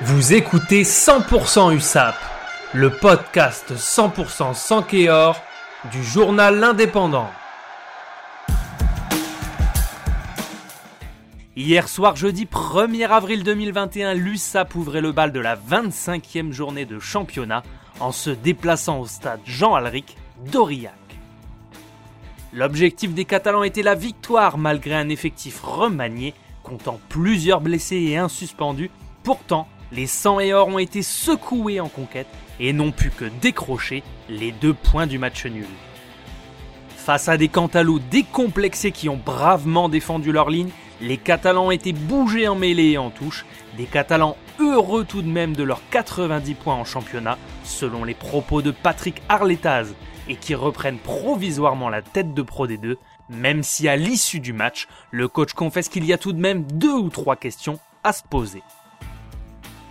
Vous écoutez 100% USAP, le podcast 100% sans Kéor du journal L'Indépendant. Hier soir, jeudi 1er avril 2021, l'USAP ouvrait le bal de la 25e journée de championnat en se déplaçant au stade Jean Alric d'Aurillac. L'objectif des Catalans était la victoire malgré un effectif remanié comptant plusieurs blessés et un suspendu. Pourtant, les 100 et or ont été secoués en conquête et n'ont pu que décrocher les deux points du match nul. Face à des Cantaloups décomplexés qui ont bravement défendu leur ligne, les Catalans ont été bougés en mêlée et en touche, des Catalans heureux tout de même de leurs 90 points en championnat, selon les propos de Patrick Arletaz, et qui reprennent provisoirement la tête de Pro D2, même si à l'issue du match, le coach confesse qu'il y a tout de même deux ou trois questions à se poser.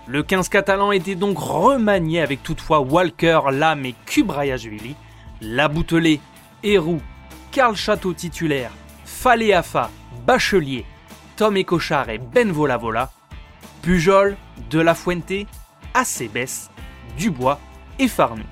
Le 15 catalan était donc remanié avec toutefois Walker, Lam et Kubrayashvili, Laboutelé, Héroux, Karl Château titulaire, Faléafa, Bachelier, Tom Écochard et Ben Volavola, Pujol, De La Fuente, Acebes, Dubois et Farnou.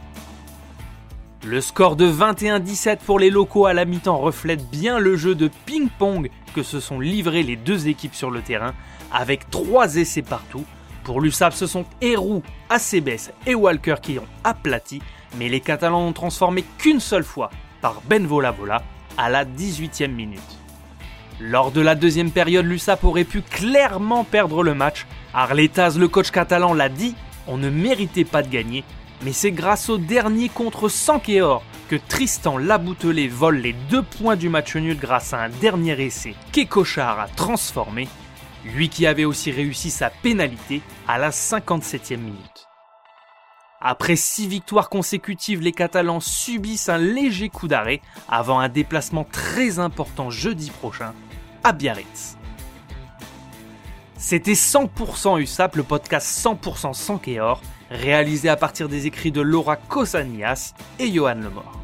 Le score de 21-17 pour les locaux à la mi-temps reflète bien le jeu de ping-pong que se sont livrés les deux équipes sur le terrain, avec trois essais partout. Pour l'USAP, ce sont Héroux, Acebes et Walker qui ont aplati, mais les Catalans n'ont transformé qu'une seule fois par Ben Volavola à la 18e minute. Lors de la deuxième période, l'USAP aurait pu clairement perdre le match. Arletaz, le coach catalan, l'a dit, on ne méritait pas de gagner, mais c'est grâce au dernier contre Sankeor que Tristan Laboutelet vole les deux points du match nul grâce à un dernier essai qu'Ecochard a transformé, lui qui avait aussi réussi sa pénalité à la 57e minute. Après six victoires consécutives, les Catalans subissent un léger coup d'arrêt avant un déplacement très important jeudi prochain à Biarritz. C'était 100% USAP, le podcast 100% sans Kéor, réalisé à partir des écrits de Laura Cosanias et Johan Lemort.